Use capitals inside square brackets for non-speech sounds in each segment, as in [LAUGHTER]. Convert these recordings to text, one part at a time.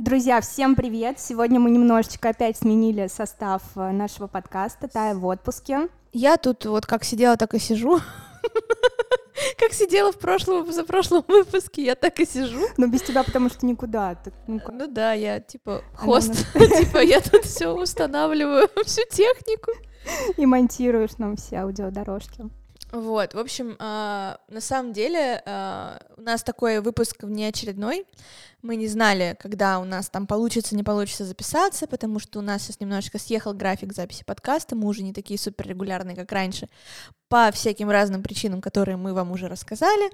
Друзья, всем привет! Сегодня мы немножечко опять сменили состав э, нашего подкаста «Тая в отпуске». Я тут вот как сидела, так и сижу. [LAUGHS] Как сидела в прошлом, за прошлом выпуске, я так и сижу. Но без тебя, потому что никуда. ну, ну да, я типа хост, [LAUGHS] типа я тут все устанавливаю, [LAUGHS] всю технику. И монтируешь нам все аудиодорожки. Вот, в общем, э, на самом деле э, у нас такой выпуск внеочередной. Мы не знали, когда у нас там получится, не получится записаться, потому что у нас сейчас немножечко съехал график записи подкаста, мы уже не такие супер регулярные, как раньше, по всяким разным причинам, которые мы вам уже рассказали.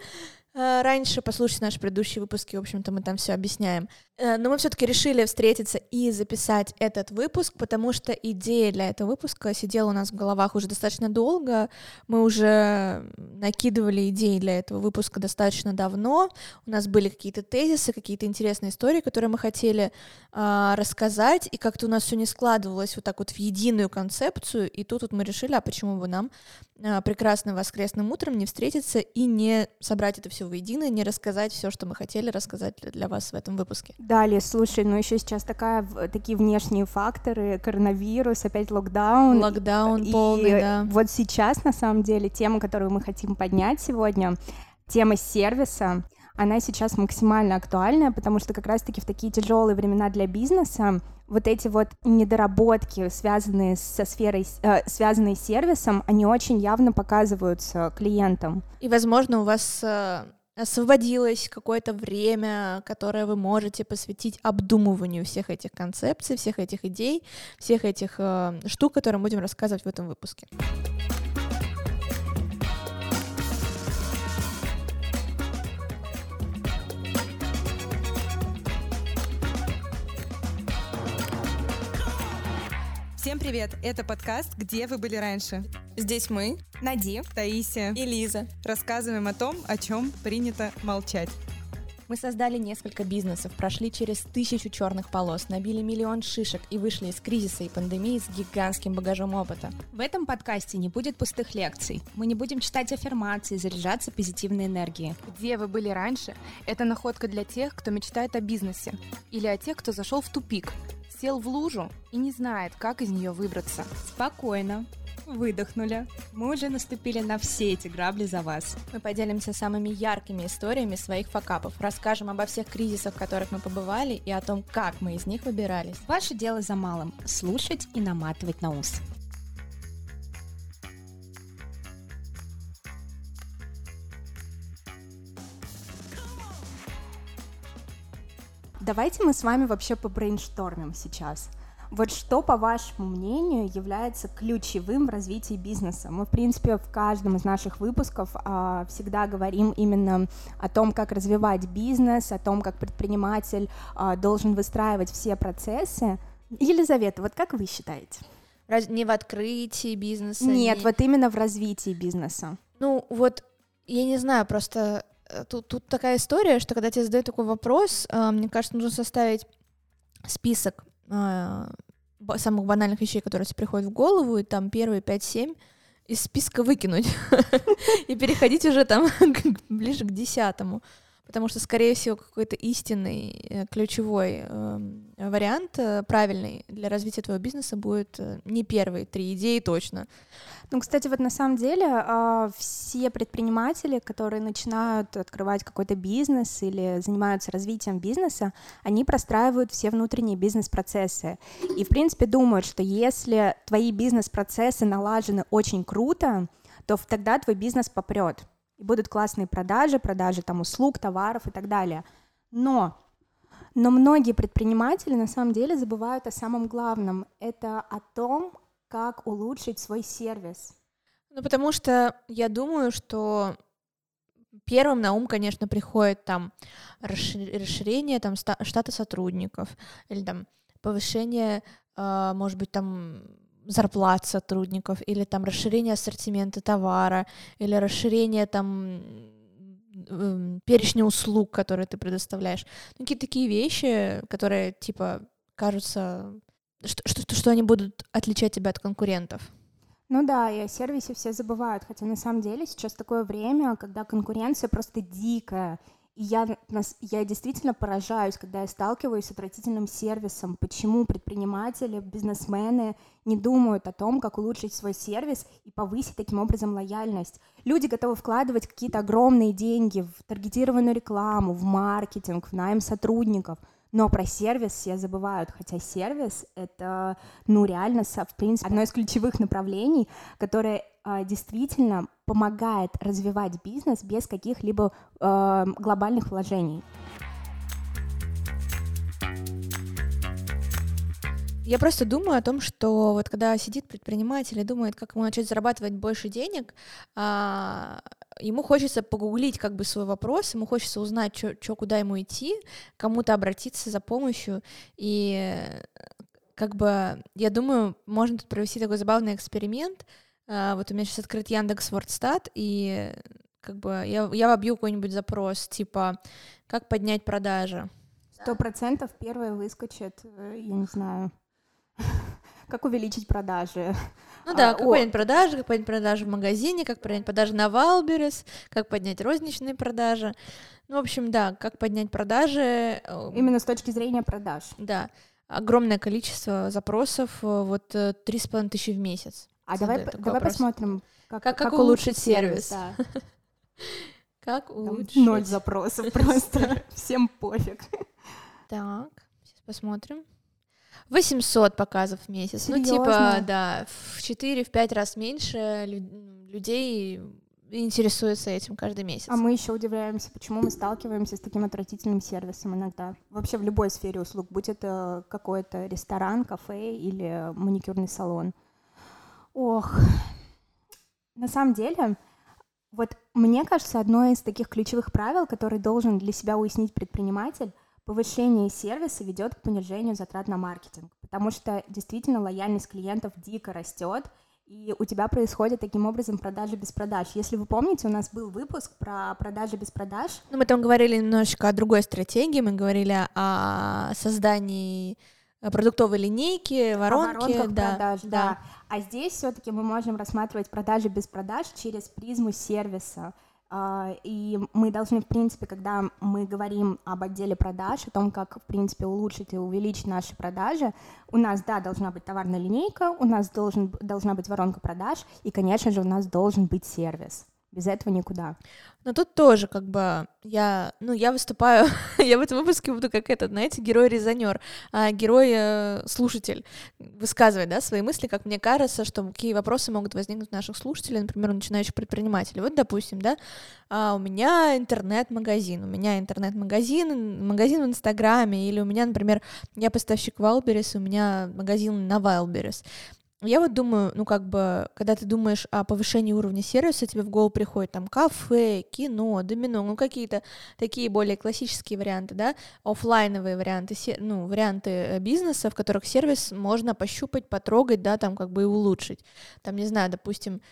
Э, раньше, послушайте наши предыдущие выпуски, в общем-то, мы там все объясняем. Э, но мы все-таки решили встретиться и записать этот выпуск, потому что идея для этого выпуска сидела у нас в головах уже достаточно долго. Мы уже накидывали идеи для этого выпуска достаточно давно. У нас были какие-то тезисы, какие-то интересные истории, которые мы хотели э, рассказать, и как-то у нас все не складывалось вот так вот в единую концепцию. И тут вот мы решили, а почему бы нам э, прекрасным воскресным утром не встретиться и не собрать это все воедино, не рассказать все, что мы хотели рассказать для вас в этом выпуске. Далее, слушай, ну еще сейчас такая, такие внешние факторы, коронавирус, опять локдаун. Локдаун и полный, да. Вот сейчас, на самом деле, тема, которую мы хотим поднять сегодня, тема сервиса, она сейчас максимально актуальная, потому что как раз-таки в такие тяжелые времена для бизнеса вот эти вот недоработки, связанные со сферой, э, связанные с сервисом, они очень явно показываются клиентам. И, возможно, у вас э, освободилось какое-то время, которое вы можете посвятить обдумыванию всех этих концепций, всех этих идей, всех этих э, штук, которые мы будем рассказывать в этом выпуске. Всем привет! Это подкаст «Где вы были раньше?». Здесь мы, Нади, Таисия и Лиза, рассказываем о том, о чем принято молчать. Мы создали несколько бизнесов, прошли через тысячу черных полос, набили миллион шишек и вышли из кризиса и пандемии с гигантским багажом опыта. В этом подкасте не будет пустых лекций. Мы не будем читать аффирмации, заряжаться позитивной энергией. Где вы были раньше? Это находка для тех, кто мечтает о бизнесе. Или о тех, кто зашел в тупик, сел в лужу и не знает, как из нее выбраться. Спокойно. Выдохнули. Мы уже наступили на все эти грабли за вас. Мы поделимся самыми яркими историями своих факапов, расскажем обо всех кризисах, в которых мы побывали, и о том, как мы из них выбирались. Ваше дело за малым — слушать и наматывать на ус. Давайте мы с вами вообще побрейнштормим сейчас. Вот что, по вашему мнению, является ключевым в развитии бизнеса? Мы, в принципе, в каждом из наших выпусков а, всегда говорим именно о том, как развивать бизнес, о том, как предприниматель а, должен выстраивать все процессы. Елизавета, вот как вы считаете? Раз, не в открытии бизнеса? Нет, не... вот именно в развитии бизнеса. Ну, вот, я не знаю, просто тут, тут такая история, что когда тебе задают такой вопрос, э, мне кажется, нужно составить список э, самых банальных вещей, которые тебе приходят в голову, и там первые 5-7 из списка выкинуть [LAUGHS] и переходить уже там [LAUGHS] ближе к десятому. Потому что, скорее всего, какой-то истинный, ключевой эм, вариант, правильный для развития твоего бизнеса будет не первые три идеи точно. Ну, кстати, вот на самом деле а, все предприниматели, которые начинают открывать какой-то бизнес или занимаются развитием бизнеса, они простраивают все внутренние бизнес-процессы. И, в принципе, думают, что если твои бизнес-процессы налажены очень круто, то тогда твой бизнес попрет. И будут классные продажи, продажи там услуг, товаров и так далее. Но но многие предприниматели на самом деле забывают о самом главном. Это о том, как улучшить свой сервис? Ну, потому что я думаю, что первым на ум, конечно, приходит там расширение там штата сотрудников или там повышение, э, может быть, там зарплат сотрудников или там расширение ассортимента товара или расширение там эм, перечня услуг, которые ты предоставляешь. Ну, какие-то такие вещи, которые, типа, кажутся что, что, что они будут отличать тебя от конкурентов? Ну да, и о сервисе все забывают, хотя на самом деле сейчас такое время, когда конкуренция просто дикая, И я, я действительно поражаюсь, когда я сталкиваюсь с отвратительным сервисом, почему предприниматели, бизнесмены не думают о том, как улучшить свой сервис и повысить таким образом лояльность. Люди готовы вкладывать какие-то огромные деньги в таргетированную рекламу, в маркетинг, в найм сотрудников, но про сервис все забывают, хотя сервис — это, ну, реально, в принципе, одно из ключевых направлений, которое э, действительно помогает развивать бизнес без каких-либо э, глобальных вложений. Я просто думаю о том, что вот когда сидит предприниматель и думает, как ему начать зарабатывать больше денег, а, ему хочется погуглить как бы свой вопрос, ему хочется узнать, что куда ему идти, кому-то обратиться за помощью, и как бы, я думаю, можно тут провести такой забавный эксперимент, а, вот у меня сейчас открыт Яндекс Вордстат, и как бы я, я вобью какой-нибудь запрос, типа, как поднять продажи. Сто процентов первое выскочит, э, я не знаю, [LAUGHS] как увеличить продажи. Ну да, а, как о... поднять продажи, как поднять продажи в магазине, как поднять продажи на Wildberries, как поднять розничные продажи. Ну, в общем, да, как поднять продажи. Э, Именно с точки зрения продаж. Да, огромное количество запросов, э, вот три с половиной тысячи в месяц. А давай, давай посмотрим, как, как, как, как улучшить сервис. Да. [LAUGHS] Как улучшить? Ноль запросов [LAUGHS] просто. Всем пофиг. Так, сейчас посмотрим. 800 показов в месяц. Серьезно? Ну, типа, да, в 4-5 раз меньше людей интересуются этим каждый месяц. А мы еще удивляемся, почему мы сталкиваемся с таким отвратительным сервисом иногда. Вообще в любой сфере услуг, будь это какой-то ресторан, кафе или маникюрный салон. Ох, на самом деле, вот мне кажется, одно из таких ключевых правил, который должен для себя уяснить предприниматель, повышение сервиса ведет к понижению затрат на маркетинг, потому что действительно лояльность клиентов дико растет, и у тебя происходит таким образом продажи без продаж. Если вы помните, у нас был выпуск про продажи без продаж. Ну, мы там говорили немножечко о другой стратегии, мы говорили о создании продуктовой линейки, воронки, да, продаж, да. да. А здесь все-таки мы можем рассматривать продажи без продаж через призму сервиса. А, и мы должны, в принципе, когда мы говорим об отделе продаж, о том, как, в принципе, улучшить и увеличить наши продажи, у нас, да, должна быть товарная линейка, у нас должен, должна быть воронка продаж, и, конечно же, у нас должен быть сервис. Без этого никуда. Но тут тоже как бы я, ну, я выступаю, [LAUGHS] я в этом выпуске буду как этот, знаете, герой-резонер, а герой-слушатель высказывает, да, свои мысли, как мне кажется, что какие вопросы могут возникнуть у наших слушателей, например, у начинающих предпринимателей. Вот, допустим, да, а у меня интернет-магазин, у меня интернет-магазин, магазин в Инстаграме, или у меня, например, я поставщик Wildberries, у меня магазин на Wildberries. Я вот думаю, ну как бы, когда ты думаешь о повышении уровня сервиса, тебе в голову приходит там кафе, кино, домино, ну какие-то такие более классические варианты, да, офлайновые варианты, ну варианты э, бизнеса, в которых сервис можно пощупать, потрогать, да, там как бы и улучшить. Там, не знаю, допустим,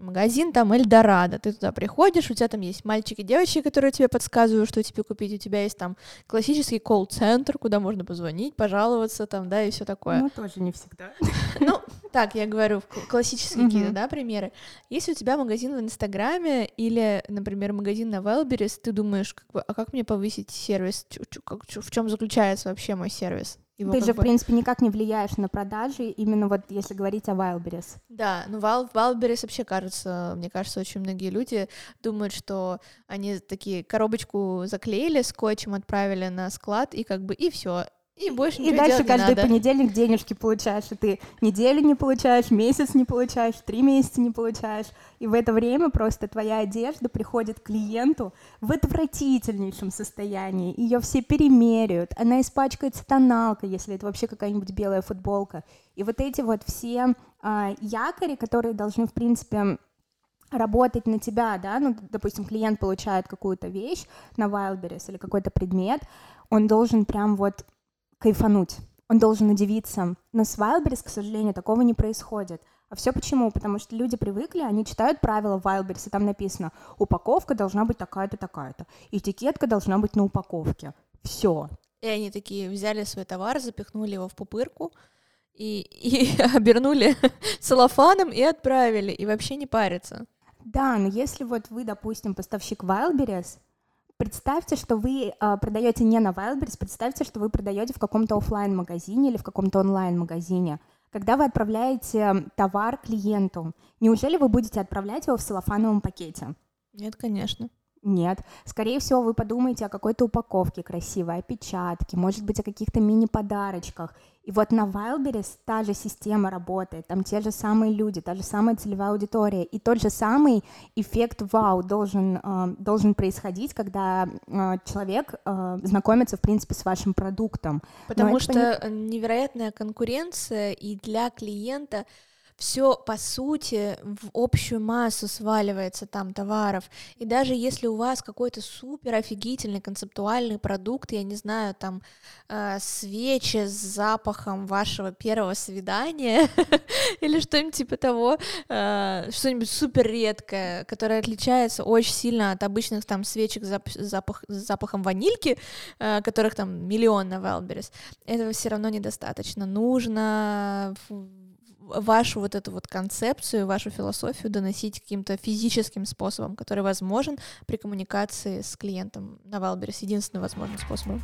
магазин там Эльдорадо. Ты туда приходишь, у тебя там есть мальчики, девочки, которые тебе подсказывают, что тебе купить. У тебя есть там классический колл-центр, куда можно позвонить, пожаловаться там, да, и все такое. Ну, тоже не всегда. [LAUGHS] Ну, так, я говорю, классические какие-то, да, примеры. Если у тебя магазин в Инстаграме или, например, магазин на Wildberries, ты думаешь, как бы, а как мне повысить сервис? В чем заключается вообще мой сервис? Его Ты же, бы... в принципе, никак не влияешь на продажи, именно вот если говорить о Wildberries. Да, ну Wild, Wildberries вообще кажется, мне кажется, очень многие люди думают, что они такие коробочку заклеили, скотчем отправили на склад, и как бы и все, и больше И дальше каждый надо. понедельник денежки получаешь, и ты неделю не получаешь, месяц не получаешь, три месяца не получаешь. И в это время просто твоя одежда приходит к клиенту в отвратительнейшем состоянии. Ее все перемеряют, она испачкается тоналкой, если это вообще какая-нибудь белая футболка. И вот эти вот все а, якори, которые должны, в принципе, работать на тебя, да, ну, допустим, клиент получает какую-то вещь на Wildberries или какой-то предмет, он должен прям вот кайфануть. Он должен удивиться. Но с Wildberries, к сожалению, такого не происходит. А все почему? Потому что люди привыкли, они читают правила Wildberries, и там написано, упаковка должна быть такая-то, такая-то. Этикетка должна быть на упаковке. Все. И они такие взяли свой товар, запихнули его в пупырку, и, и [LAUGHS] обернули [LAUGHS] целлофаном и отправили, и вообще не парятся. Да, но если вот вы, допустим, поставщик Wildberries, представьте, что вы э, продаете не на Wildberries, представьте, что вы продаете в каком-то офлайн магазине или в каком-то онлайн-магазине. Когда вы отправляете товар клиенту, неужели вы будете отправлять его в целлофановом пакете? Нет, конечно. Нет. Скорее всего, вы подумаете о какой-то упаковке красивой, опечатке, может быть, о каких-то мини-подарочках. И вот на Wildberries та же система работает, там те же самые люди, та же самая целевая аудитория, и тот же самый эффект вау должен, э, должен происходить, когда э, человек э, знакомится, в принципе, с вашим продуктом. Потому что не... невероятная конкуренция, и для клиента все по сути в общую массу сваливается там товаров. И даже если у вас какой-то супер офигительный концептуальный продукт, я не знаю, там э, свечи с запахом вашего первого свидания [LAUGHS] или что-нибудь типа того, э, что-нибудь супер редкое, которое отличается очень сильно от обычных там свечек с запах, с запахом ванильки, э, которых там миллион на Wildberries, этого все равно недостаточно. Нужно вашу вот эту вот концепцию, вашу философию доносить каким-то физическим способом, который возможен при коммуникации с клиентом на Wildberries, единственным возможным способом.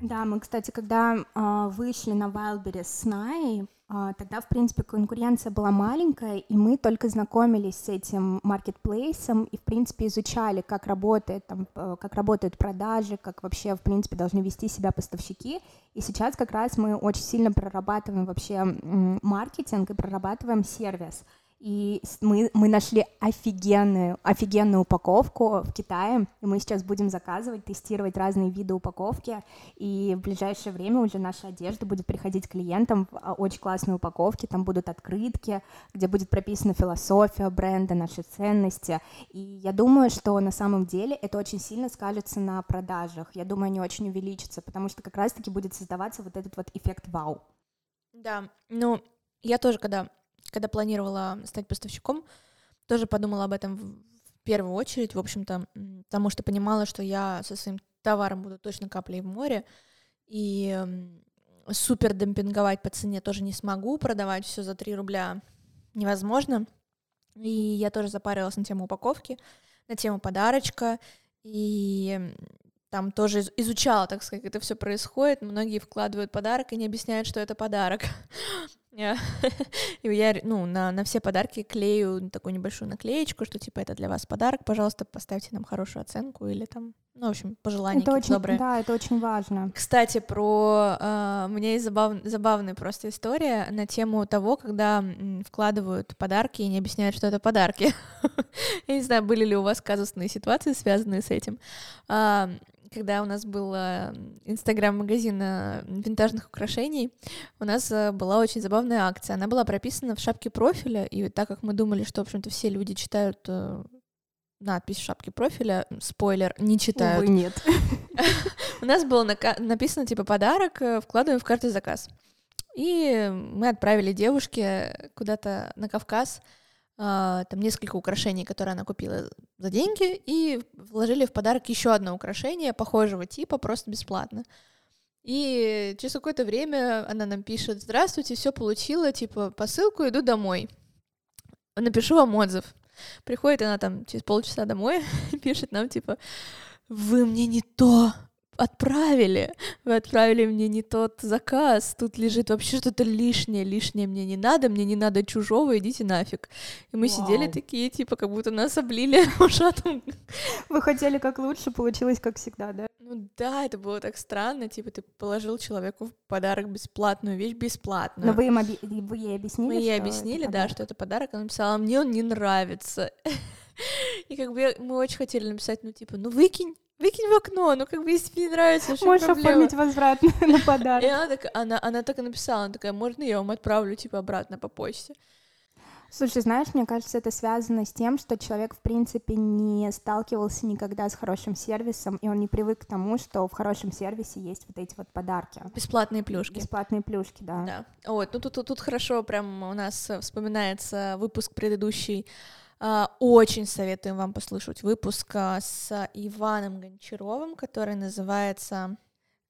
Да, мы, кстати, когда э, вышли на Wildberries с Най, тогда, в принципе, конкуренция была маленькая, и мы только знакомились с этим маркетплейсом и, в принципе, изучали, как работает, там, э, как работают продажи, как вообще, в принципе, должны вести себя поставщики. И сейчас как раз мы очень сильно прорабатываем вообще маркетинг и прорабатываем сервис. И мы, мы нашли офигенную, офигенную упаковку в Китае, и мы сейчас будем заказывать, тестировать разные виды упаковки, и в ближайшее время уже наша одежда будет приходить клиентам в а, очень классной упаковке, там будут открытки, где будет прописана философия бренда, наши ценности, и я думаю, что на самом деле это очень сильно скажется на продажах, я думаю, они очень увеличатся, потому что как раз-таки будет создаваться вот этот вот эффект вау. Да, ну, я тоже, когда когда планировала стать поставщиком, тоже подумала об этом в первую очередь, в общем-то, потому что понимала, что я со своим товаром буду точно каплей в море, и супер демпинговать по цене тоже не смогу, продавать все за 3 рубля невозможно. И я тоже запарилась на тему упаковки, на тему подарочка, и там тоже изучала, так сказать, как это все происходит. Многие вкладывают подарок и не объясняют, что это подарок. [LAUGHS] И я, ну, на, на все подарки клею такую небольшую наклеечку, что типа это для вас подарок, пожалуйста, поставьте нам хорошую оценку или там, ну, в общем, пожелания это очень, добрые. Да, это очень важно. Кстати, про... Э, у меня есть забав, забавная просто история на тему того, когда вкладывают подарки и не объясняют, что это подарки. [LAUGHS] Я не знаю, были ли у вас казусные ситуации, связанные с этим когда у нас был э, инстаграм-магазин э, винтажных украшений, у нас э, была очень забавная акция. Она была прописана в шапке профиля, и так как мы думали, что, в общем-то, все люди читают надпись в шапке профиля, спойлер, не читают. Увы, нет. [LAUGHS] У нас было написано, типа, подарок, вкладываем в каждый заказ. И мы отправили девушке куда-то на Кавказ, там несколько украшений, которые она купила за деньги, и вложили в подарок еще одно украшение похожего типа, просто бесплатно. И через какое-то время она нам пишет, здравствуйте, все получила, типа, посылку, иду домой. Напишу вам отзыв. Приходит она там через полчаса домой, [LAUGHS] пишет нам, типа, вы мне не то отправили, вы отправили мне не тот заказ, тут лежит вообще что-то лишнее, лишнее мне не надо, мне не надо чужого, идите нафиг. И мы Вау. сидели такие, типа, как будто нас облили [LAUGHS] ушатом. Вы хотели как лучше, получилось как всегда, да? Ну да, это было так странно, типа, ты положил человеку в подарок бесплатную вещь бесплатно. Но вы им оби- вы ей объяснили, Мы ей объяснили, да, что это подарок, она написала, мне он не нравится. [LAUGHS] И как бы мы очень хотели написать, ну, типа, ну, выкинь, выкинь в окно, ну как бы если тебе не нравится, что Можешь проблема? оформить возврат [LAUGHS] на подарок. И она, так, она, она так и написала, она такая, можно я вам отправлю, типа, обратно по почте? Слушай, знаешь, мне кажется, это связано с тем, что человек, в принципе, не сталкивался никогда с хорошим сервисом, и он не привык к тому, что в хорошем сервисе есть вот эти вот подарки. Бесплатные плюшки. Бесплатные плюшки, да. Да. Вот, ну тут, тут, тут хорошо прям у нас вспоминается выпуск предыдущий очень советуем вам послушать выпуск а, с Иваном Гончаровым, который называется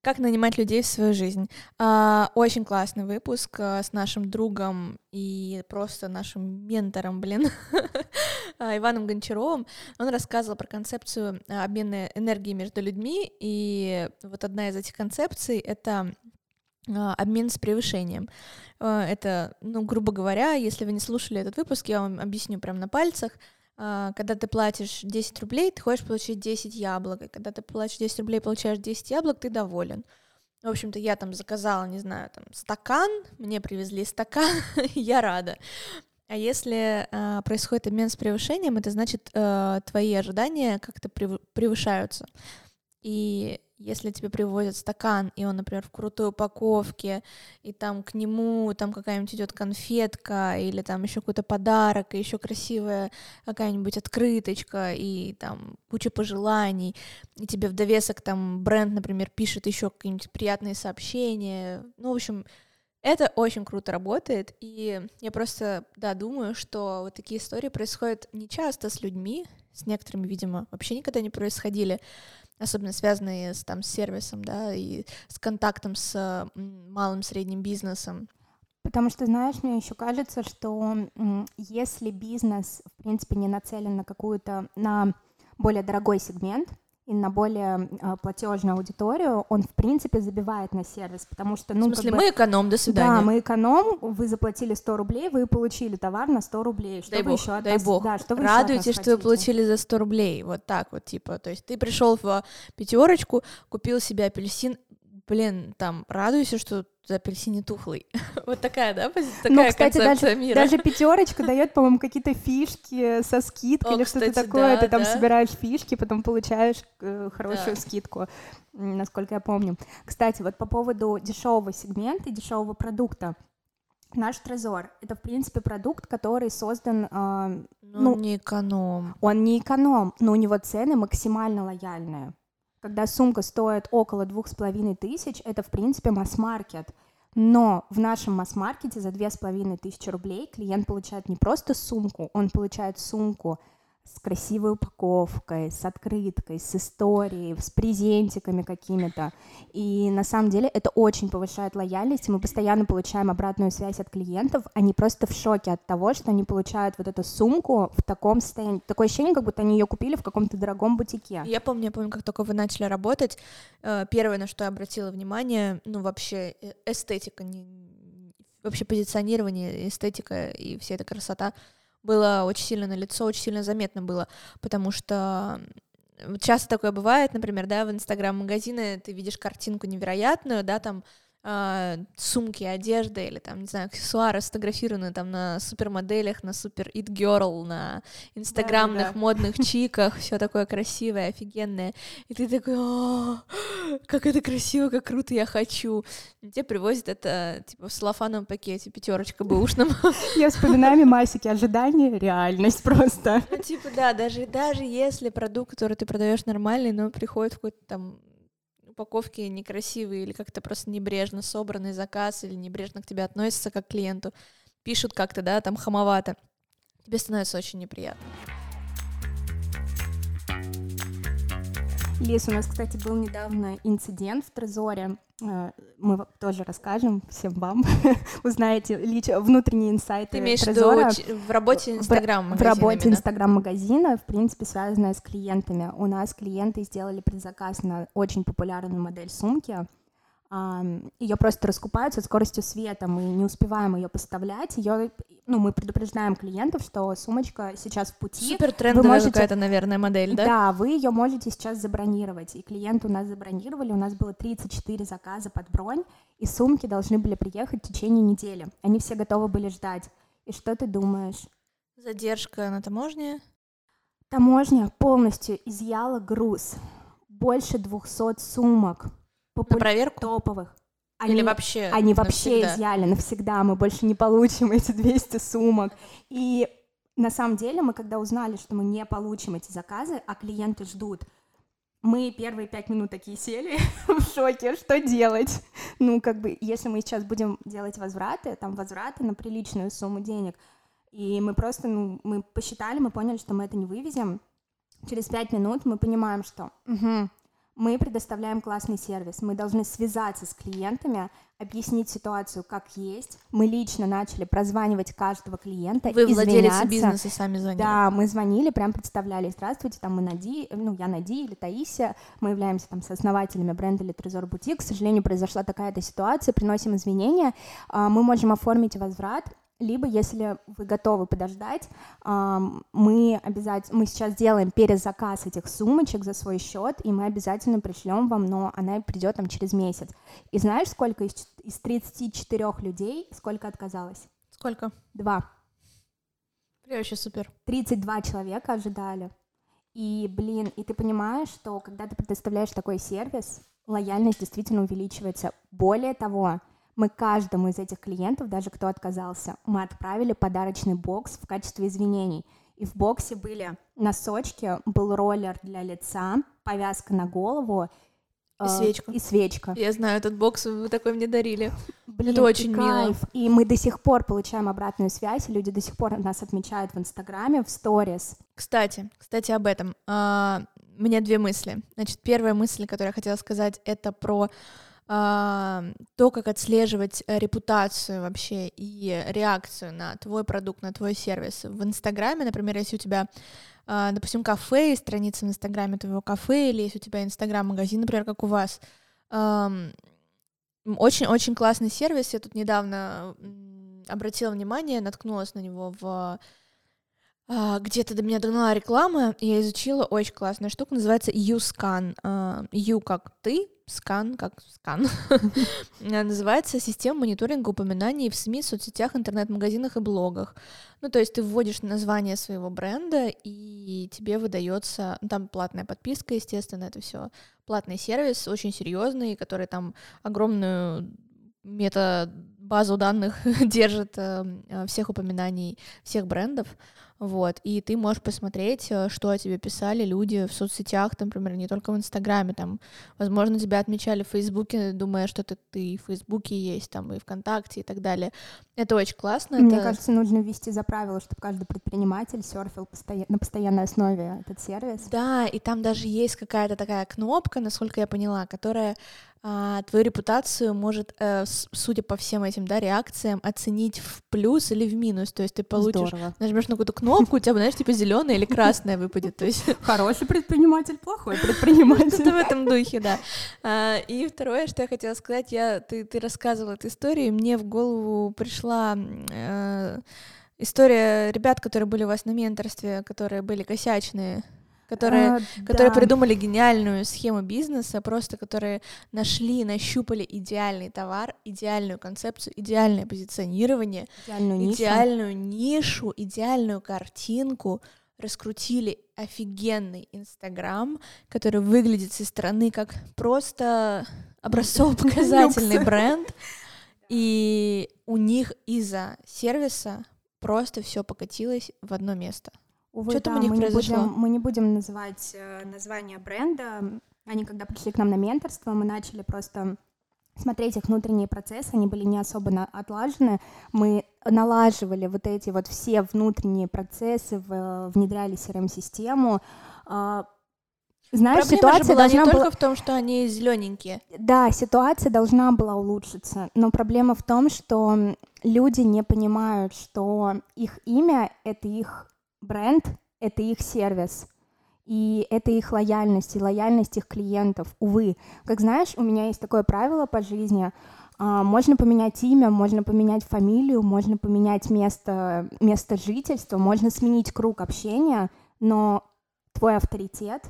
«Как нанимать людей в свою жизнь». А, очень классный выпуск с нашим другом и просто нашим ментором, блин, [LAUGHS] а, Иваном Гончаровым. Он рассказывал про концепцию а, обмена энергии между людьми, и вот одна из этих концепций — это а, обмен с превышением. Это, ну, грубо говоря, если вы не слушали этот выпуск, я вам объясню прямо на пальцах. Когда ты платишь 10 рублей, ты хочешь получить 10 яблок, и когда ты платишь 10 рублей, получаешь 10 яблок, ты доволен. В общем-то, я там заказала, не знаю, там стакан, мне привезли стакан, [LAUGHS] я рада. А если э, происходит обмен с превышением, это значит, э, твои ожидания как-то превышаются. И если тебе привозят стакан, и он, например, в крутой упаковке, и там к нему там какая-нибудь идет конфетка, или там еще какой-то подарок, и еще красивая какая-нибудь открыточка, и там куча пожеланий, и тебе в довесок там бренд, например, пишет еще какие-нибудь приятные сообщения. Ну, в общем, это очень круто работает, и я просто, да, думаю, что вот такие истории происходят не часто с людьми, с некоторыми, видимо, вообще никогда не происходили, особенно связанные с, там, с сервисом, да, и с контактом с малым средним бизнесом. Потому что, знаешь, мне еще кажется, что если бизнес, в принципе, не нацелен на какую-то, на более дорогой сегмент, и на более э, платежную аудиторию, он, в принципе, забивает на сервис, потому что, ну, В смысле, как бы, мы эконом, до свидания. Да, мы эконом, вы заплатили 100 рублей, вы получили товар на 100 рублей. Что дай вы бог, еще от дай нас, бог. Да, что вы Радуйтесь, что вы получили за 100 рублей, вот так вот, типа, то есть ты пришел в пятерочку, купил себе апельсин, блин, там, радуйся, что апельсин не тухлый. [LAUGHS] вот такая, да, такая ну, кстати, даже, мира. даже пятерочка [LAUGHS] дает, по-моему, какие-то фишки со скидкой О, или что-то такое. да, Ты там да. собираешь фишки, потом получаешь э, хорошую Да. скидку, насколько я помню. Кстати, вот по поводу дешевого сегмента и дешевого продукта. Наш Трезор — это, в принципе, продукт, который создан а, Ну, ну, не эконом. Он не эконом, но у него цены максимально лояльные. Когда сумка стоит около двух с половиной тысяч, это, в принципе, масс-маркет. Но в нашем масс-маркете за две с половиной тысячи рублей клиент получает не просто сумку, он получает сумку с красивой упаковкой, с открыткой, с историей, с презентиками какими-то. И на самом деле это очень повышает лояльность, мы постоянно получаем обратную связь от клиентов, они просто в шоке от того, что они получают вот эту сумку в таком состоянии. Такое ощущение, как будто они ее купили в каком-то дорогом бутике. Я помню, я помню, как только вы начали работать, э, первое, на что я обратила внимание, ну, вообще э, эстетика, вообще позиционирование, эстетика и вся эта красота было очень сильно на лицо, очень сильно заметно было, потому что часто такое бывает, например, да, в инстаграм-магазины ты видишь картинку невероятную, да, там а, сумки, одежда или там, не знаю, аксессуары сфотографированы там на супермоделях, на супер it girl, на инстаграмных Да-да-да. модных [LAUGHS] чиках, все такое красивое, офигенное. И ты такой, «А, как это красиво, как круто, я хочу. И тебе привозят это типа в салофановом пакете, пятерочка бэушном. [LAUGHS] Я вспоминаю мемасики ожидания, реальность просто. Ну, типа, да, даже, даже если продукт, который ты продаешь нормальный, но приходит в какой-то там упаковке некрасивый или как-то просто небрежно собранный заказ или небрежно к тебе относятся как к клиенту, пишут как-то, да, там хамовато, тебе становится очень неприятно. Лиз, у нас, кстати, был недавно инцидент в Трезоре. Э, Мы тоже расскажем всем вам. [LAUGHS] Узнаете лич- внутренние инсайты Ты имеешь в виду Трезора. в работе В- Инстаграм В работе инстаграм-магазина, в принципе, связанная с клиентами. У нас клиенты сделали предзаказ на очень популярную модель сумки. Ее просто раскупают со скоростью света. Мы не успеваем ее поставлять. Ее, ну, мы предупреждаем клиентов, что сумочка сейчас в пути. Супер трендовая можете- какая-то, наверное, модель, да? Да, вы ее можете сейчас забронировать. И клиенты у нас забронировали, у нас было 34 заказа под бронь, и сумки должны были приехать в течение недели. Они все готовы были ждать. И что ты думаешь? Задержка на таможне. Таможня полностью изъяла груз. Больше 200 сумок. На попу- проверку? топовых. Или вообще Они вообще навсегда? изъяли навсегда. Мы больше не получим эти 200 сумок. И на самом деле мы, когда узнали, что мы не получим эти заказы, а клиенты ждут, мы первые пять минут такие сели [LAUGHS] в шоке, что делать? Ну, как бы, если мы сейчас будем делать возвраты, там возвраты на приличную сумму денег, и мы просто, ну, мы посчитали, мы поняли, что мы это не вывезем. Через пять минут мы понимаем, что мгм, Мы предоставляем классный сервис. Мы должны связаться с клиентами, объяснить ситуацию как есть. Мы лично начали прозванивать каждого клиента. Вы извиняться. бизнеса сами звонили. Да, мы звонили, прям представляли, здравствуйте, там мы Нади, ну, я Нади или Таисия, мы являемся там сооснователями бренда или Трезор Бутик, к сожалению, произошла такая-то ситуация, приносим извинения, а, мы можем оформить возврат, либо, если вы готовы подождать, мы обязательно, мы сейчас делаем перезаказ этих сумочек за свой счет, и мы обязательно пришлем вам, но она придет там через месяц. И знаешь, сколько из, из 34 людей, сколько отказалось? Сколько? Два. Вообще супер. 32 человека ожидали. И, блин, и ты понимаешь, что когда ты предоставляешь такой сервис, лояльность действительно увеличивается. Более того, мы каждому из этих клиентов, даже кто отказался, мы отправили подарочный бокс в качестве извинений. И в боксе были носочки, был роллер для лица, повязка на голову, и э, свечка. И свечка. Я знаю, этот бокс вы такой мне дарили. Блин, Это очень кайф. мило. И мы до сих пор получаем обратную связь, люди до сих пор нас отмечают в Инстаграме, в сторис. Кстати, кстати об этом. А, у меня две мысли. Значит, первая мысль, которую я хотела сказать, это про то, как отслеживать э, репутацию вообще и реакцию на твой продукт, на твой сервис. В Инстаграме, например, если у тебя, а, допустим, кафе, и страница в Инстаграме твоего кафе, или если у тебя Инстаграм-магазин, например, как у вас, очень-очень классный сервис. Я тут недавно обратила внимание, наткнулась на него в а, где-то до меня догнала реклама, я изучила очень классная штука, называется YouScan. U как ты, скан, как скан, [LAUGHS] называется система мониторинга упоминаний в СМИ, соцсетях, интернет-магазинах и блогах. Ну, то есть ты вводишь название своего бренда, и тебе выдается, ну, там платная подписка, естественно, это все платный сервис, очень серьезный, который там огромную мета базу данных [LAUGHS] держит э, всех упоминаний всех брендов вот, и ты можешь посмотреть, э, что о тебе писали люди в соцсетях, там, например, не только в Инстаграме, там, возможно, тебя отмечали в Фейсбуке, думая, что ты, ты и в Фейсбуке есть, там, и ВКонтакте и так далее. Это очень классно. Мне это... кажется, нужно ввести за правило, чтобы каждый предприниматель серфил постоя... на постоянной основе этот сервис. Да, и там даже есть какая-то такая кнопка, насколько я поняла, которая а, твою репутацию может, э, судя по всем этим да, реакциям, оценить в плюс или в минус. То есть ты получишь, Здорово. нажмешь на какую-то кнопку, у тебя, знаешь, типа зеленая или красная выпадет. То есть... [LAUGHS] Хороший предприниматель, плохой предприниматель. Что-то в этом духе, да. А, и второе, что я хотела сказать, я, ты, ты рассказывала эту историю, и мне в голову пришла э, история ребят, которые были у вас на менторстве, которые были косячные которые, а, которые да. придумали гениальную схему бизнеса, просто которые нашли, нащупали идеальный товар, идеальную концепцию, идеальное позиционирование, идеальную, идеальную нишу, идеальную картинку, раскрутили офигенный Инстаграм, который выглядит со стороны как просто образцово-показательный [LAUGHS] бренд, [LAUGHS] и у них из-за сервиса просто все покатилось в одно место. Увы, Что там да, у них мы произошло? Не будем, мы не будем называть э, название бренда. Они, когда пришли к нам на менторство, мы начали просто смотреть их внутренние процессы, они были не особо отлажены. Мы налаживали вот эти вот все внутренние процессы, в, внедряли CRM-систему. А, знаешь, Проблема ситуация же была должна не была... только в том, что они зелененькие. Да, ситуация должна была улучшиться, но проблема в том, что люди не понимают, что их имя — это их бренд — это их сервис, и это их лояльность, и лояльность их клиентов. Увы, как знаешь, у меня есть такое правило по жизни, а, можно поменять имя, можно поменять фамилию, можно поменять место, место жительства, можно сменить круг общения, но твой авторитет,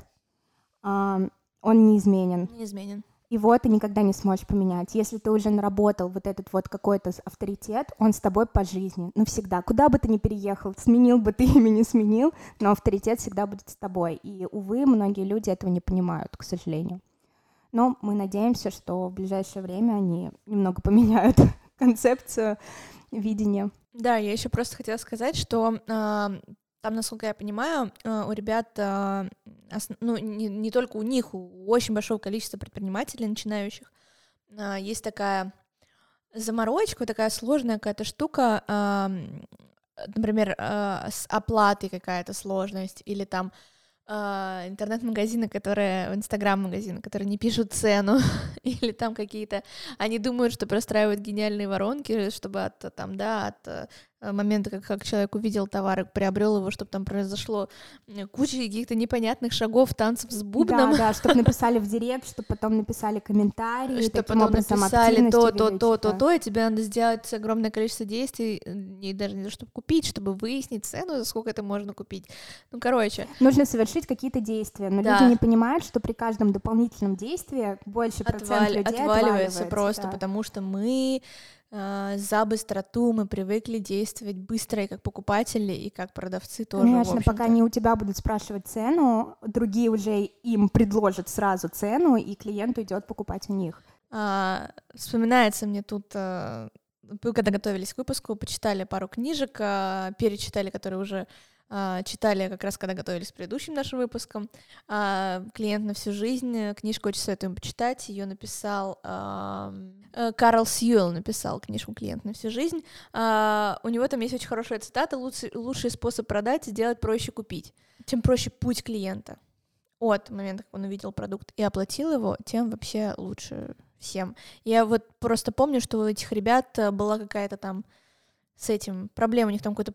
а, он неизменен. Неизменен его ты никогда не сможешь поменять. Если ты уже наработал вот этот вот какой-то авторитет, он с тобой по жизни, ну всегда. Куда бы ты ни переехал, сменил бы ты [LAUGHS] имя, не сменил, но авторитет всегда будет с тобой. И, увы, многие люди этого не понимают, к сожалению. Но мы надеемся, что в ближайшее время они немного поменяют [LAUGHS] концепцию видения. Да, я еще просто хотела сказать, что э, там, насколько я понимаю, э, у ребят, э, ну, не, не только у них, у очень большого количества предпринимателей начинающих, э, есть такая заморочка, такая сложная какая-то штука, например, с оплатой какая-то сложность, или там интернет-магазины, которые, инстаграм-магазины, которые не пишут цену, [LAUGHS] или там какие-то, они думают, что простраивают гениальные воронки, чтобы от, там, да, от Э, момента, как, как человек увидел товар и приобрел его, чтобы там произошло куча каких-то непонятных шагов, танцев с бубном. Да, да, чтобы [LAUGHS] написали в директ, чтобы потом написали комментарии, чтобы потом образом написали то, то, то, то, то, и тебе надо сделать огромное количество действий, не даже не то, чтобы купить, чтобы выяснить цену, за сколько это можно купить. Ну, короче. Нужно совершить какие-то действия, но да. люди не понимают, что при каждом дополнительном действии больше процент Отваль... людей отваливается, отваливается просто, да. потому что мы за быстроту мы привыкли действовать быстро и как покупатели, и как продавцы тоже. Конечно, пока они у тебя будут спрашивать цену, другие уже им предложат сразу цену, и клиент идет покупать у них. А, вспоминается мне тут а, вы когда готовились к выпуску, почитали пару книжек, а, перечитали, которые уже а, читали как раз, когда готовились к предыдущим нашим выпускам. А, «Клиент на всю жизнь», книжку очень советуем почитать, ее написал э, Карл Сьюэлл, написал книжку «Клиент на всю жизнь». У него там есть очень хорошая цитата «Лучший, лучший способ продать — сделать проще купить». Чем проще путь клиента от момента, как он увидел продукт и оплатил его, тем вообще лучше всем. Я вот просто помню, что у этих ребят была какая-то там с этим проблема, у них там какой-то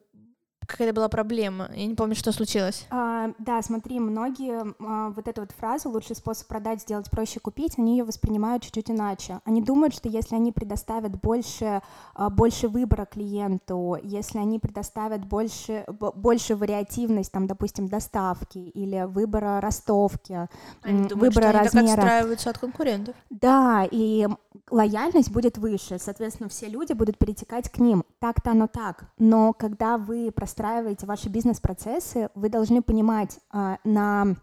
какая-то была проблема. Я не помню, что случилось. А, да, смотри, многие а, вот эту вот фразу «лучший способ продать, сделать проще купить», они ее воспринимают чуть-чуть иначе. Они думают, что если они предоставят больше, а, больше выбора клиенту, если они предоставят больше, больше вариативность, там, допустим, доставки или выбора ростовки, они думают, выбора что они размера. так отстраиваются от конкурентов. Да, и лояльность будет выше, соответственно, все люди будут перетекать к ним. Так-то оно так. Но когда вы простраиваете ваши бизнес-процессы, вы должны понимать, а, на,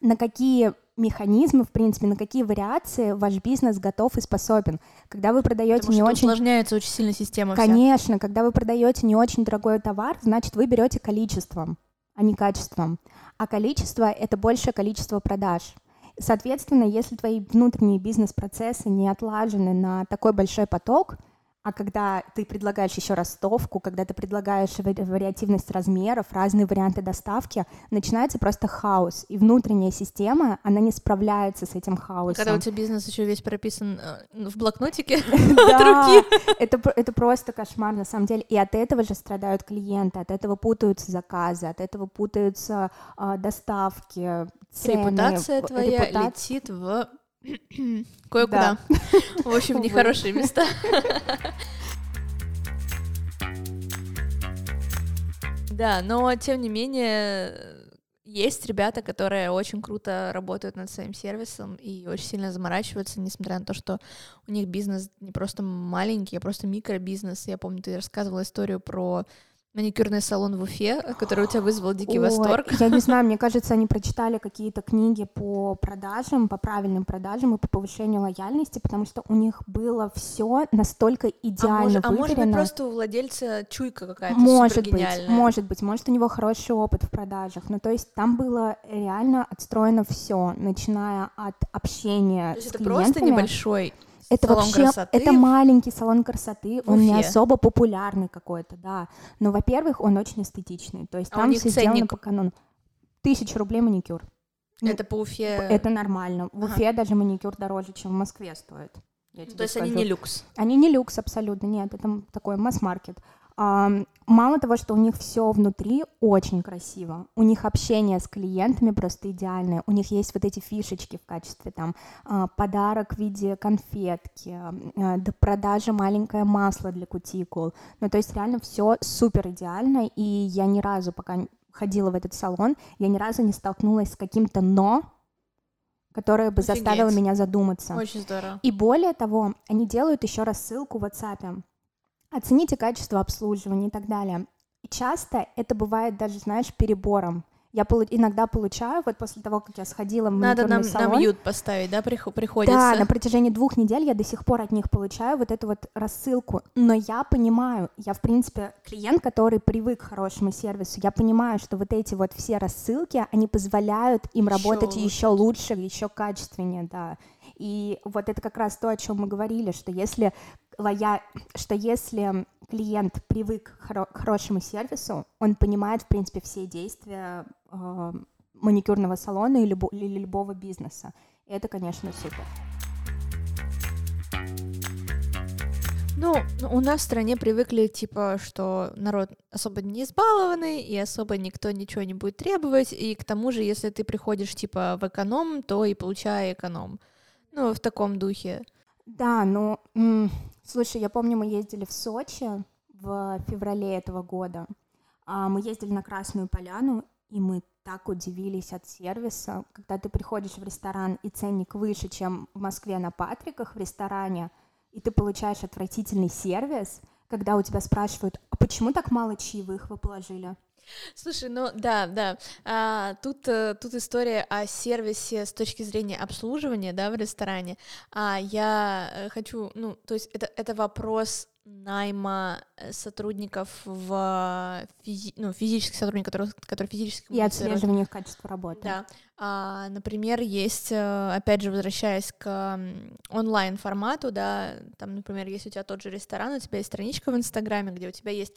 на какие механизмы, в принципе, на какие вариации ваш бизнес готов и способен. Когда вы продаете не очень... усложняется очень сильно система Конечно, вся. когда вы продаете не очень дорогой товар, значит, вы берете количеством, а не качеством. А количество — это большее количество продаж. Соответственно, если твои внутренние бизнес-процессы не отлажены на такой большой поток — а когда ты предлагаешь еще ростовку, когда ты предлагаешь вариативность размеров, разные варианты доставки, начинается просто хаос. И внутренняя система, она не справляется с этим хаосом. Когда у тебя бизнес еще весь прописан э, в блокнотике [LAUGHS] [LAUGHS] от руки. Это, просто кошмар на самом деле. И от этого же страдают клиенты, от этого путаются заказы, от этого путаются э, доставки, цены. Репутация твоя летит в [CLEARS THROAT] Кое-куда. [LAUGHS] В общем, нехорошие места. [LAUGHS] Да, но тем не менее есть ребята, которые очень круто работают над своим сервисом и очень сильно заморачиваются, несмотря на то, что у них бизнес не просто маленький, а просто микробизнес. Я помню, ты рассказывала историю про маникюрный салон в Уфе, который у тебя вызвал дикий Ой, восторг. Я не знаю, мне [LAUGHS] кажется, они прочитали какие-то книги по продажам, по правильным продажам и по повышению лояльности, потому что у них было все настолько идеально а может, а может быть просто у владельца чуйка какая-то Может быть, может быть, может у него хороший опыт в продажах. Ну то есть там было реально отстроено все, начиная от общения то есть с это клиентами. просто небольшой это салон вообще, красоты. это маленький салон красоты, он не особо популярный какой-то, да. Но, во-первых, он очень эстетичный, то есть а там все ценник... сделано по канону. Тысяча рублей маникюр. Ну, это по Уфе? Это нормально. В ага. Уфе даже маникюр дороже, чем в Москве стоит. то есть скажу. они не люкс? Они не люкс абсолютно, нет, это такой масс-маркет. Мало того, что у них все внутри очень красиво, у них общение с клиентами просто идеальное, у них есть вот эти фишечки в качестве там а, подарок в виде конфетки, а, до продажи маленькое масло для кутикул. Ну, то есть реально все супер идеально, и я ни разу, пока ходила в этот салон, я ни разу не столкнулась с каким-то но, которое бы Офигеть. заставило меня задуматься. Очень здорово. И более того, они делают еще рассылку в WhatsApp. Оцените качество обслуживания и так далее. И часто это бывает даже, знаешь, перебором. Я полу- иногда получаю, вот после того, как я сходила в Надо нам, салон, на мьют поставить, да, приходится? Да, на протяжении двух недель я до сих пор от них получаю вот эту вот рассылку. Но я понимаю, я, в принципе, клиент, который привык к хорошему сервису, я понимаю, что вот эти вот все рассылки, они позволяют им еще работать лучше. еще лучше, еще качественнее, да. И вот это как раз то, о чем мы говорили, что если лоя... что если клиент привык к, хоро... к хорошему сервису, он понимает, в принципе, все действия э, маникюрного салона или, или любого бизнеса. И это, конечно, супер. Ну, у нас в стране привыкли, типа, что народ особо не избалованный, и особо никто ничего не будет требовать, и к тому же, если ты приходишь, типа, в эконом, то и получай эконом. Ну, в таком духе. Да, ну, слушай, я помню, мы ездили в Сочи в феврале этого года. А мы ездили на Красную Поляну, и мы так удивились от сервиса, когда ты приходишь в ресторан, и ценник выше, чем в Москве на Патриках в ресторане — и ты получаешь отвратительный сервис, когда у тебя спрашивают, а почему так мало чаевых вы положили? Слушай, ну да, да. А, тут, э, тут история о сервисе с точки зрения обслуживания, да, в ресторане. А я э, хочу, ну, то есть это, это вопрос найма э, сотрудников в физи ну, физических сотрудников, которые, которые физически и отслеживания их качества работы. Да. А, например, есть, опять же, возвращаясь к онлайн формату, да, там, например, если у тебя тот же ресторан, у тебя есть страничка в Инстаграме, где у тебя есть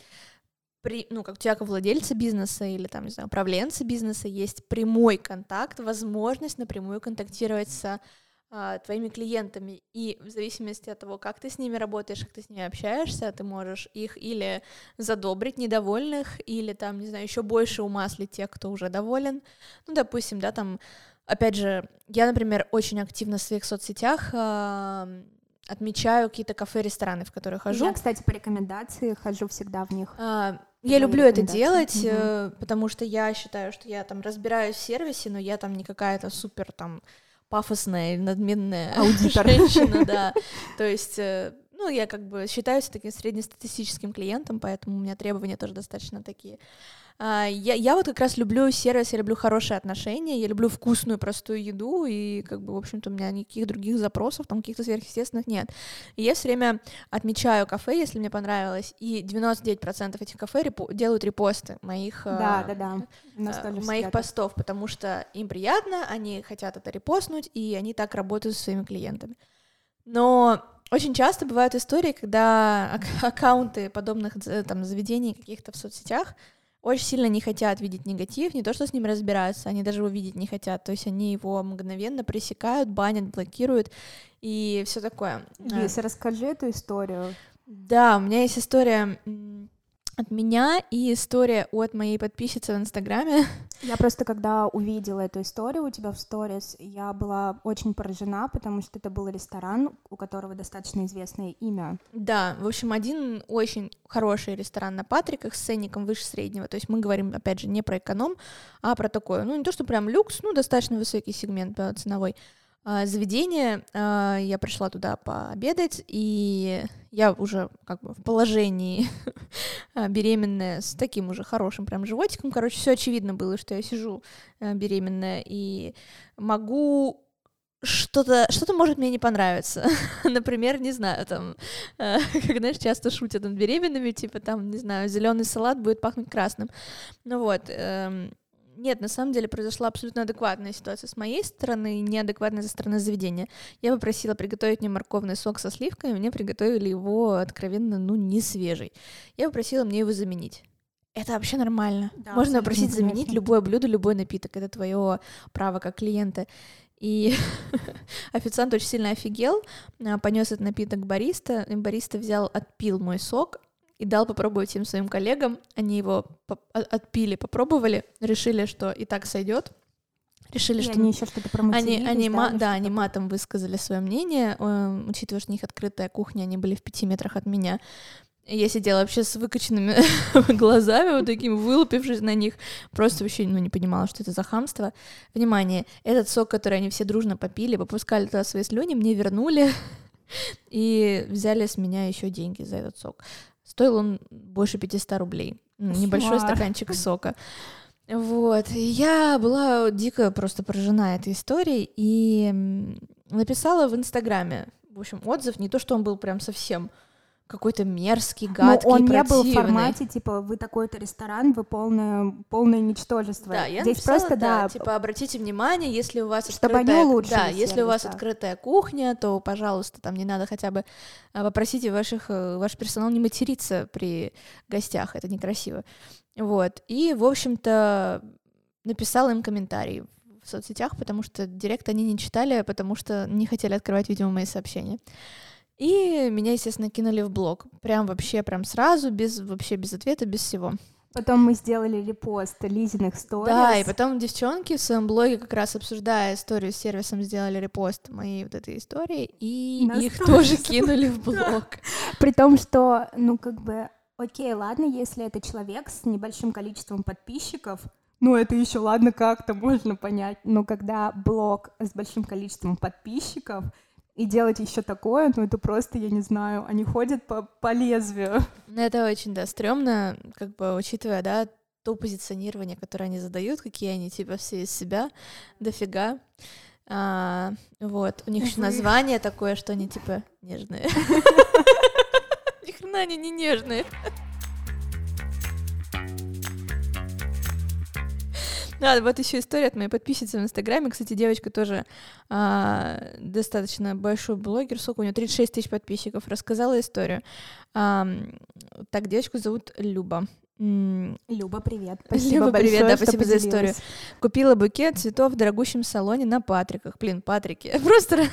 при, ну, как у тебя, как владельца бизнеса или там, не знаю, управленца бизнеса, есть прямой контакт, возможность напрямую контактировать с а, твоими клиентами, и в зависимости от того, как ты с ними работаешь, как ты с ними общаешься, ты можешь их или задобрить недовольных, или там, не знаю, еще больше умаслить тех, кто уже доволен. Ну, допустим, да, там, опять же, я, например, очень активно в своих соцсетях э, отмечаю какие-то кафе, рестораны, в которые хожу. Я, кстати, по рекомендации хожу всегда в них. А, я люблю это делать, угу. потому что я считаю, что я там разбираюсь в сервисе, но я там не какая-то супер там пафосная надменная Аудитор. [LAUGHS] женщина, да. То есть, э, ну, я как бы считаюсь таким среднестатистическим клиентом, поэтому у меня требования тоже достаточно такие. А, я, я вот как раз люблю сервис, я люблю хорошие отношения, я люблю вкусную, простую еду, и как бы, в общем-то, у меня никаких других запросов, там каких-то сверхъестественных нет. И я все время отмечаю кафе, если мне понравилось, и 99% этих кафе репо- делают репосты моих, да, да, да. Э, моих постов, потому что им приятно, они хотят это репостнуть, и они так работают со своими клиентами. Но очень часто бывают истории, когда [LAUGHS] аккаунты подобных э, там заведений каких-то в соцсетях очень сильно не хотят видеть негатив, не то, что с ним разбираются, они даже его видеть не хотят, то есть они его мгновенно пресекают, банят, блокируют и все такое. Лиз, расскажи эту историю. Да, у меня есть история от меня и история от моей подписчицы в Инстаграме. [LAUGHS] Я просто, когда увидела эту историю у тебя в сторис, я была очень поражена, потому что это был ресторан, у которого достаточно известное имя. Да, в общем, один очень хороший ресторан на Патриках с ценником выше среднего. То есть мы говорим, опять же, не про эконом, а про такое, ну, не то, что прям люкс, ну, достаточно высокий сегмент ценовой. А, заведение. А, я пришла туда пообедать, и я уже как бы в положении [LAUGHS] а, беременная с таким уже хорошим прям животиком. Короче, все очевидно было, что я сижу беременная и могу что-то что-то может мне не понравиться. [LAUGHS] Например, не знаю, там, э, [LAUGHS] как знаешь, часто шутят над беременными, типа там, не знаю, зеленый салат будет пахнуть красным. Ну вот, э, нет, на самом деле произошла абсолютно адекватная ситуация с моей стороны, неадекватная со стороны заведения. Я попросила приготовить мне морковный сок со сливками, мне приготовили его откровенно, ну, не свежий. Я попросила мне его заменить. Это вообще нормально. Да, Можно попросить заменить любое блюдо, любой напиток. Это твое право как клиента. И [LAUGHS] официант очень сильно офигел, а, понес этот напиток бариста, и бариста взял, отпил мой сок, и дал попробовать всем своим коллегам. Они его отпили, попробовали, решили, что и так сойдет. Решили, и что они еще что-то они, они да, да, они матом высказали свое мнение, э, учитывая, что у них открытая кухня, они были в пяти метрах от меня. Я сидела вообще с выкоченными [LAUGHS] глазами, вот такими вылупившись на них, просто вообще ну, не понимала, что это за хамство. Внимание, этот сок, который они все дружно попили, попускали туда свои слюни, мне вернули [LAUGHS] и взяли с меня еще деньги за этот сок. Стоил он больше 500 рублей. Небольшой стаканчик сока. Вот. И я была дико просто поражена этой историей и написала в Инстаграме, в общем, отзыв, не то, что он был прям совсем какой-то мерзкий, гадкий, Но он противный. не был в формате, типа, вы такой-то ресторан, вы полное, полное ничтожество. Да, я Здесь написала, просто, да, да, типа, обратите внимание, если у вас чтобы открытая... они улучшили Да, если у вас открытая кухня, то, пожалуйста, там не надо хотя бы а, попросите ваших, э, ваш персонал не материться при гостях, это некрасиво. Вот, и, в общем-то, написала им комментарий в соцсетях, потому что директ они не читали, потому что не хотели открывать, видимо, мои сообщения. И меня, естественно, кинули в блог. Прям вообще, прям сразу, без вообще без ответа, без всего. Потом мы сделали репост Лизиных сторис. Да, и потом девчонки в своем блоге, как раз обсуждая историю с сервисом, сделали репост моей вот этой истории, и Нас их тоже кинули в блог. [LAUGHS] При том, что, ну, как бы, окей, ладно, если это человек с небольшим количеством подписчиков, ну, это еще ладно, как-то можно понять. Но когда блог с большим количеством подписчиков, и делать еще такое, ну, это просто, я не знаю, они ходят по, по лезвию. Ну, это очень, да, стрёмно, как бы, учитывая, да, то позиционирование, которое они задают, какие они, типа, все из себя, дофига. А, вот, у них еще название такое, что они, типа, нежные. [LAUGHS] Ни хрена они не нежные. Да, вот еще история от моей подписчицы в Инстаграме. Кстати, девочка тоже а, достаточно большой блогер. Сколько у нее? 36 тысяч подписчиков. Рассказала историю. Ам, так, девочку зовут Люба. Люба, привет. [LAUGHS] Люба, привет, большое, да, что спасибо за историю. Купила букет цветов в дорогущем салоне на Патриках. Блин, Патрики. [LAUGHS] Просто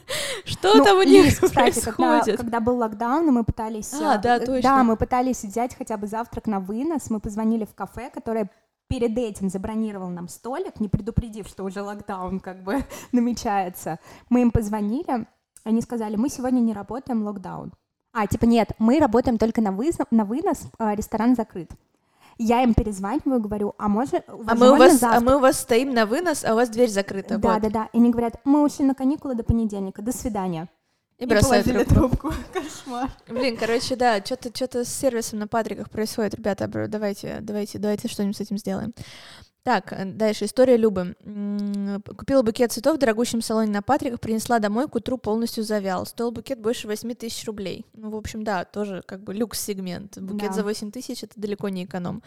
[LAUGHS] что Ну, там у них кстати, когда, происходит? когда был локдаун, мы пытались... А, э, да, точно. Да, мы пытались взять хотя бы завтрак на вынос. Мы позвонили в кафе, которое перед этим забронировал нам столик, не предупредив, что уже локдаун как бы [LAUGHS] намечается. Мы им позвонили, они сказали, мы сегодня не работаем, локдаун. А, типа, нет, мы работаем только на, выз- на вынос, а, ресторан закрыт. Я им перезваниваю, говорю, а может, А мы, у вас, а мы у вас стоим на вынос, а у вас дверь закрыта. да, вот. да, да. И они говорят, мы ушли на каникулы до понедельника, до свидания. И бросают положили трубку. трубку. [LAUGHS] Кошмар. Блин, короче, да, что-то что-то с сервисом на Патриках происходит, ребята, давайте, давайте, давайте что-нибудь с этим сделаем. Так, э, дальше, история Любы. Купила букет цветов в дорогущем салоне на Патриках, принесла домой, к утру полностью завял. Стоил букет больше 8 тысяч рублей. Ну, в общем, да, тоже как бы люкс-сегмент. Букет Да. за 8 тысяч — это далеко не эконом.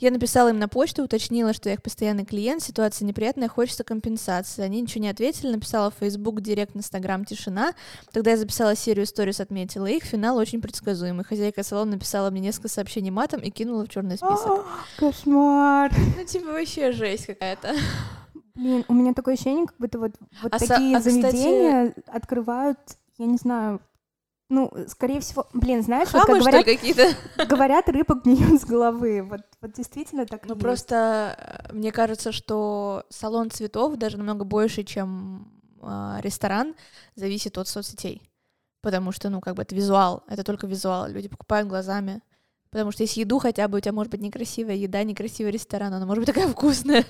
Я написала им на почту, уточнила, что я их постоянный клиент, ситуация неприятная, хочется компенсации. Они ничего не ответили, написала в Facebook, Директ, Инстаграм, тишина. Тогда я записала серию сторис, отметила их. Финал очень предсказуемый. Хозяйка салона написала мне несколько сообщений матом и кинула в черный список. [GASPS] Кошмар. Ну, типа, вообще жесть какая-то. Блин, у меня такое ощущение, как будто вот, вот А такие а, кстати- заведения открывают, я не знаю, ну, скорее всего, блин, знаешь, вот Хамы, как что говорят, какие-то? говорят, рыба гниет с головы. Вот, вот действительно так Ну, просто э, мне кажется, что салон цветов даже намного больше, чем а, ресторан, зависит от соцсетей. Потому что, ну, как бы это визуал, это только визуал. Люди покупают глазами. Потому что если еду хотя бы, у тебя может быть некрасивая еда, некрасивый ресторан, она может быть такая [LAUGHS] вкусная.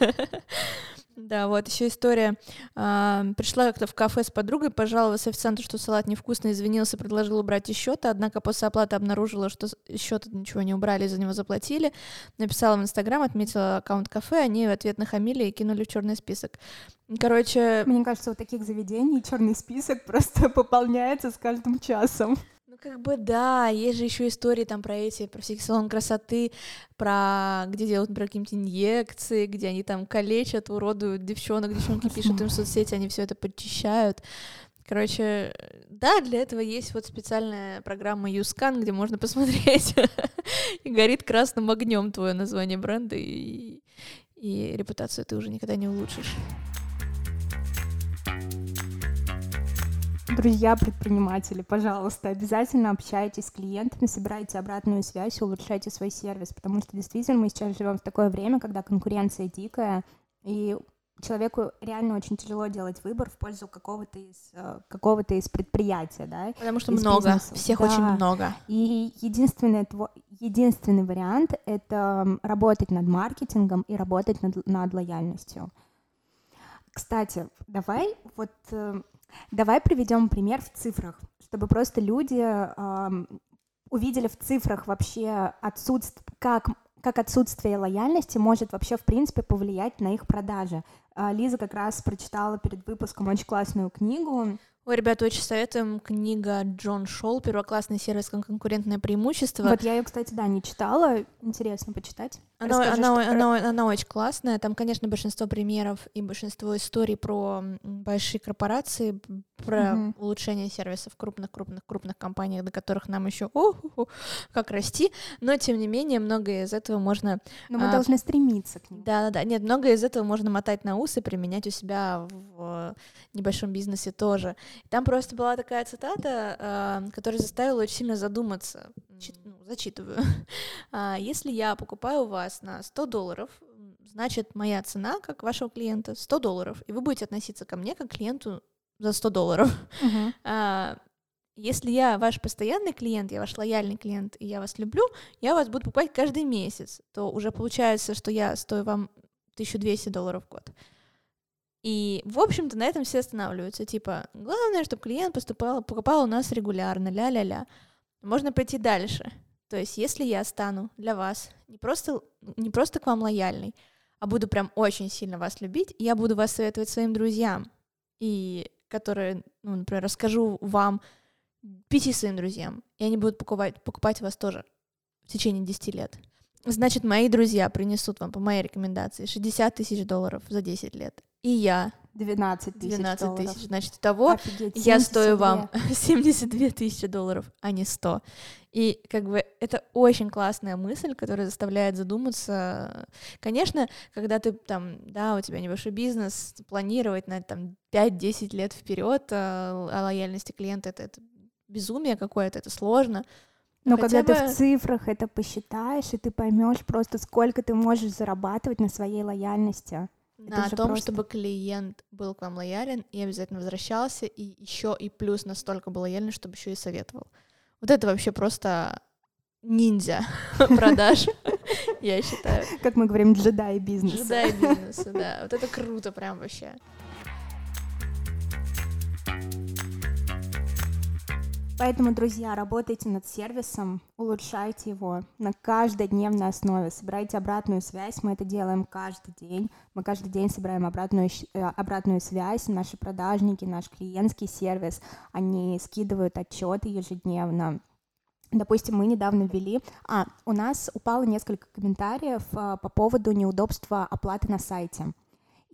Да, вот еще история. А, Пришла как-то в кафе с подругой, пожаловалась официанту, что салат невкусный, извинился, предложил убрать из счета, однако после оплаты обнаружила, что из счета ничего не убрали, за него заплатили. Написала в Инстаграм, отметила аккаунт кафе, они в ответ нахамили и кинули в черный список. Короче, Мне кажется, у таких заведений черный список [LAUGHS] просто пополняется с каждым часом. Ну, как бы да, есть же еще истории там про эти, про всякие салон красоты, про где делают, например, какие-нибудь инъекции, где они там калечат, уродуют девчонок, девчонки пишут им в соцсети, они все это подчищают. Короче, да, для этого есть вот специальная программа YouScan, где можно посмотреть, [LAUGHS] и горит красным огнем твое название бренда, и, и репутацию ты уже никогда не улучшишь. Друзья предприниматели, пожалуйста, обязательно общайтесь с клиентами, собирайте обратную связь, улучшайте свой сервис, потому что действительно мы сейчас живем в такое время, когда конкуренция дикая, и человеку реально очень тяжело делать выбор в пользу какого-то из, э, какого-то из предприятия, да, Потому что Из много, бизнеса. всех Да. очень много. И единственный, единственный вариант — это работать над маркетингом и работать над, над лояльностью. Кстати, давай вот э, давай приведем пример в цифрах, чтобы просто люди ам, увидели в цифрах вообще отсутствие, как как отсутствие лояльности может вообще в принципе повлиять на их продажи. А, Лиза как раз прочитала перед выпуском очень классную книгу Ой, ребята, очень советуем. Книга Джон Шоу «Первоклассный сервис. Конкурентное преимущество». Вот я ее, кстати, да, не читала. Интересно почитать. Она, Расскажи, она, что она, она очень классная. Там, конечно, большинство примеров и большинство историй про большие корпорации, про Мгм. улучшение сервисов в крупных-крупных-крупных компаниях, до которых нам еще как расти. Но, тем не менее, многое из этого можно Но мы а, должны стремиться к ним. Да-да-да, нет, многое из этого можно мотать на ус и применять у себя в небольшом бизнесе тоже. Там просто была такая цитата, а, которая заставила очень сильно задуматься. Чит- ну, зачитываю. А, Если я покупаю у вас на 100 долларов, значит, моя цена, как вашего клиента, 100 долларов, и вы будете относиться ко мне как к клиенту за 100 долларов. Мгм. [LAUGHS] А, Если я ваш постоянный клиент, я ваш лояльный клиент, и я вас люблю, я вас буду покупать каждый месяц, то уже получается, что я стою вам 1200 долларов в год. И, в общем-то, на этом все останавливаются. Типа, главное, чтобы клиент поступал, покупал у нас регулярно, ля-ля-ля. Можно пойти дальше. То есть, если я стану для вас не просто, не просто к вам лояльной, а буду прям очень сильно вас любить, я буду вас советовать своим друзьям, и которые, ну, например, расскажу вам пяти своим друзьям, и они будут покупать, покупать вас тоже в течение 10 лет. Значит, мои друзья принесут вам по моей рекомендации 60 тысяч долларов за 10 лет. И я 12 тысяч 12 долларов. тысяч. Значит, того Офигеть, я 72. стою вам 72 [LAUGHS] тысячи долларов, а не 100. И как бы это очень классная мысль, которая заставляет задуматься. Конечно, когда ты там, да, у тебя небольшой бизнес, планировать на там 5-10 лет вперед о, о лояльности клиента, это, это безумие какое-то, это сложно. Но Хотя когда ты бы- в цифрах это посчитаешь, и ты поймешь просто, сколько ты можешь зарабатывать на своей лояльности. На том, просто- чтобы клиент был к вам лоялен и обязательно возвращался, и еще и плюс настолько был лояльный, чтобы еще и советовал. Вот это вообще просто ниндзя [LAUGHS] продаж, [LAUGHS] я считаю. Как мы говорим, джедай бизнеса. Джедай бизнеса, да. Вот это круто прям вообще. Поэтому, друзья, работайте над сервисом, улучшайте его на каждодневной основе, собирайте обратную связь, мы это делаем каждый день, мы каждый день собираем обратную, э, обратную связь, наши продажники, наш клиентский сервис, они скидывают отчеты ежедневно, Допустим, мы недавно ввели... А, у нас упало несколько комментариев а, по поводу неудобства оплаты на сайте.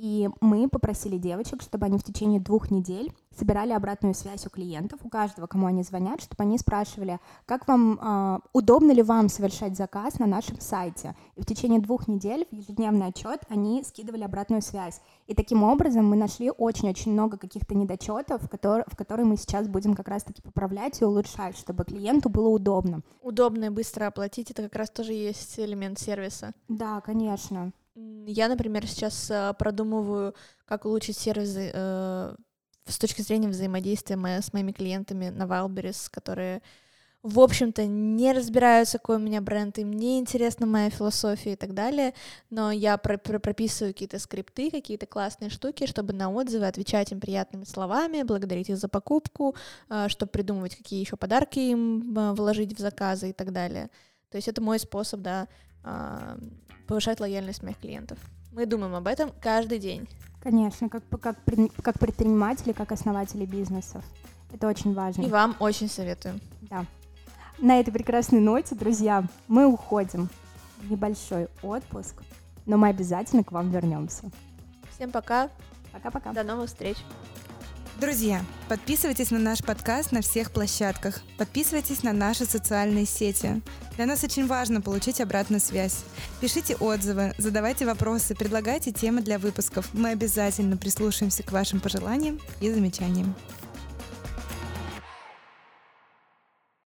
И мы попросили девочек, чтобы они в течение двух недель собирали обратную связь у клиентов, у каждого, кому они звонят, чтобы они спрашивали, как вам, а, удобно ли вам совершать заказ на нашем сайте. И в течение двух недель в ежедневный отчет они скидывали обратную связь. И таким образом мы нашли очень-очень много каких-то недочетов, которые, в которые мы сейчас будем как раз-таки поправлять и улучшать, чтобы клиенту было удобно. Удобно и быстро оплатить, это как раз тоже есть элемент сервиса. Да, конечно. Я, например, сейчас э, продумываю, как улучшить сервисы э, с точки зрения взаимодействия мо- с моими клиентами на Wildberries, которые, в общем-то, не разбираются, какой у меня бренд, им не интересна моя философия и так далее, но я про- про- прописываю какие-то скрипты, какие-то классные штуки, чтобы на отзывы отвечать им приятными словами, благодарить их за покупку, чтобы придумывать, какие еще подарки им э, вложить в заказы и так далее. То есть это мой способ, да, повышать лояльность моих клиентов. Мы думаем об этом каждый день. Конечно, как, как, как предприниматели, как основатели бизнесов. Это очень важно. И вам очень советуем. Да. На этой прекрасной ноте, друзья, мы уходим в небольшой отпуск, но мы обязательно к вам вернемся. Всем пока, Пока-пока. до новых встреч. Друзья, подписывайтесь на наш подкаст на всех площадках. Подписывайтесь на наши социальные сети. Для нас очень важно получить обратную связь. Пишите отзывы, задавайте вопросы, предлагайте темы для выпусков. Мы обязательно прислушаемся к вашим пожеланиям и замечаниям.